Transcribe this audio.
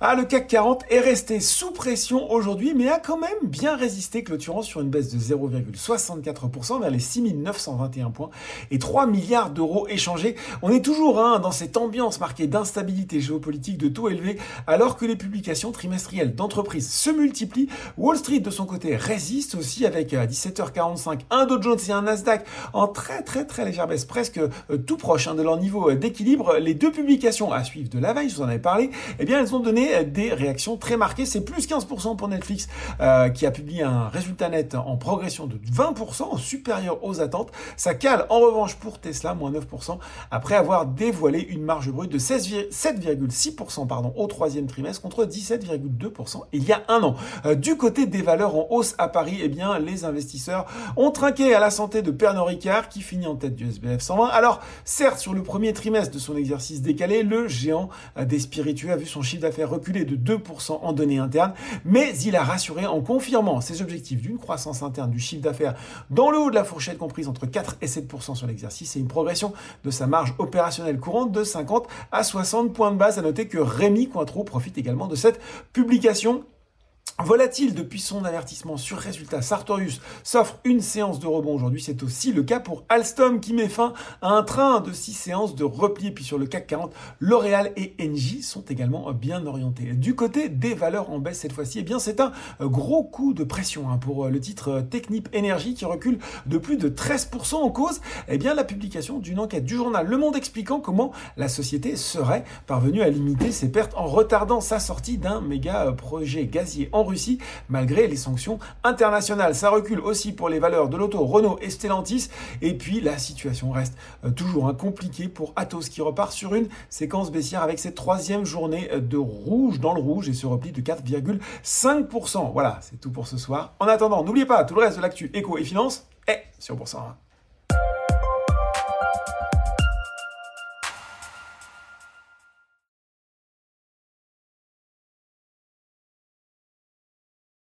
Ah, le CAC 40 est resté sous pression aujourd'hui, mais a quand même bien résisté, clôturant sur une baisse de 0,64% vers les 6921 points et 3 milliards d'euros échangés. On est toujours hein, dans cette ambiance marquée d'instabilité géopolitique de taux élevés, alors que les publications trimestrielles d'entreprises se multiplient. Wall Street, de son côté, résiste aussi avec à 17h45 un Dow Jones et un Nasdaq en très très très légère baisse, presque euh, tout proche hein, de leur niveau euh, d'équilibre. Les deux publications à suivre de la veille, je vous en avais parlé, eh bien elles ont donné euh, des réactions très marquées. C'est plus 15% pour Netflix qui a publié un résultat net en progression de 20%, supérieur aux attentes. Ça cale en revanche pour Tesla, moins 9%, après avoir dévoilé une marge brute de 7,6% pardon, au troisième trimestre contre 17,2% il y a un an. du côté des valeurs en hausse à Paris, eh bien les investisseurs ont trinqué à la santé de Pernod Ricard qui finit en tête du SBF 120. Alors, certes, sur le premier trimestre de son exercice décalé, le géant des spiritueux a vu son chiffre d'affaires reculer de 2% en données internes, mais il a rassuré en confirmant ses objectifs d'une croissance interne du chiffre d'affaires dans le haut de la fourchette comprise entre 4 et 7% sur l'exercice et une progression de sa marge opérationnelle courante de 50 à 60 points de base. À noter que Rémi Cointreau profite également de cette publication Volatile depuis son avertissement sur résultat, Sartorius s'offre une séance de rebond aujourd'hui. C'est aussi le cas pour Alstom qui met fin à un train de six séances de repli. Et puis sur le CAC 40, L'Oréal et Engie sont également bien orientés. Du côté des valeurs en baisse cette fois-ci, eh bien c'est un gros coup de pression hein, pour le titre Technip Énergie qui recule de plus de 13% en cause. Eh bien la publication d'une enquête du journal Le Monde expliquant comment la société serait parvenue à limiter ses pertes en retardant sa sortie d'un méga projet gazier Russie malgré les sanctions internationales. Ça recule aussi pour les valeurs de l'auto Renault et Stellantis. Et puis la situation reste euh, toujours hein, compliquée pour Atos qui repart sur une séquence baissière avec cette troisième journée euh, de rouge dans le rouge et se repli de 4,5%. Voilà, c'est tout pour ce soir. En attendant, n'oubliez pas tout le reste de l'actu éco et finance est sur Boursorama.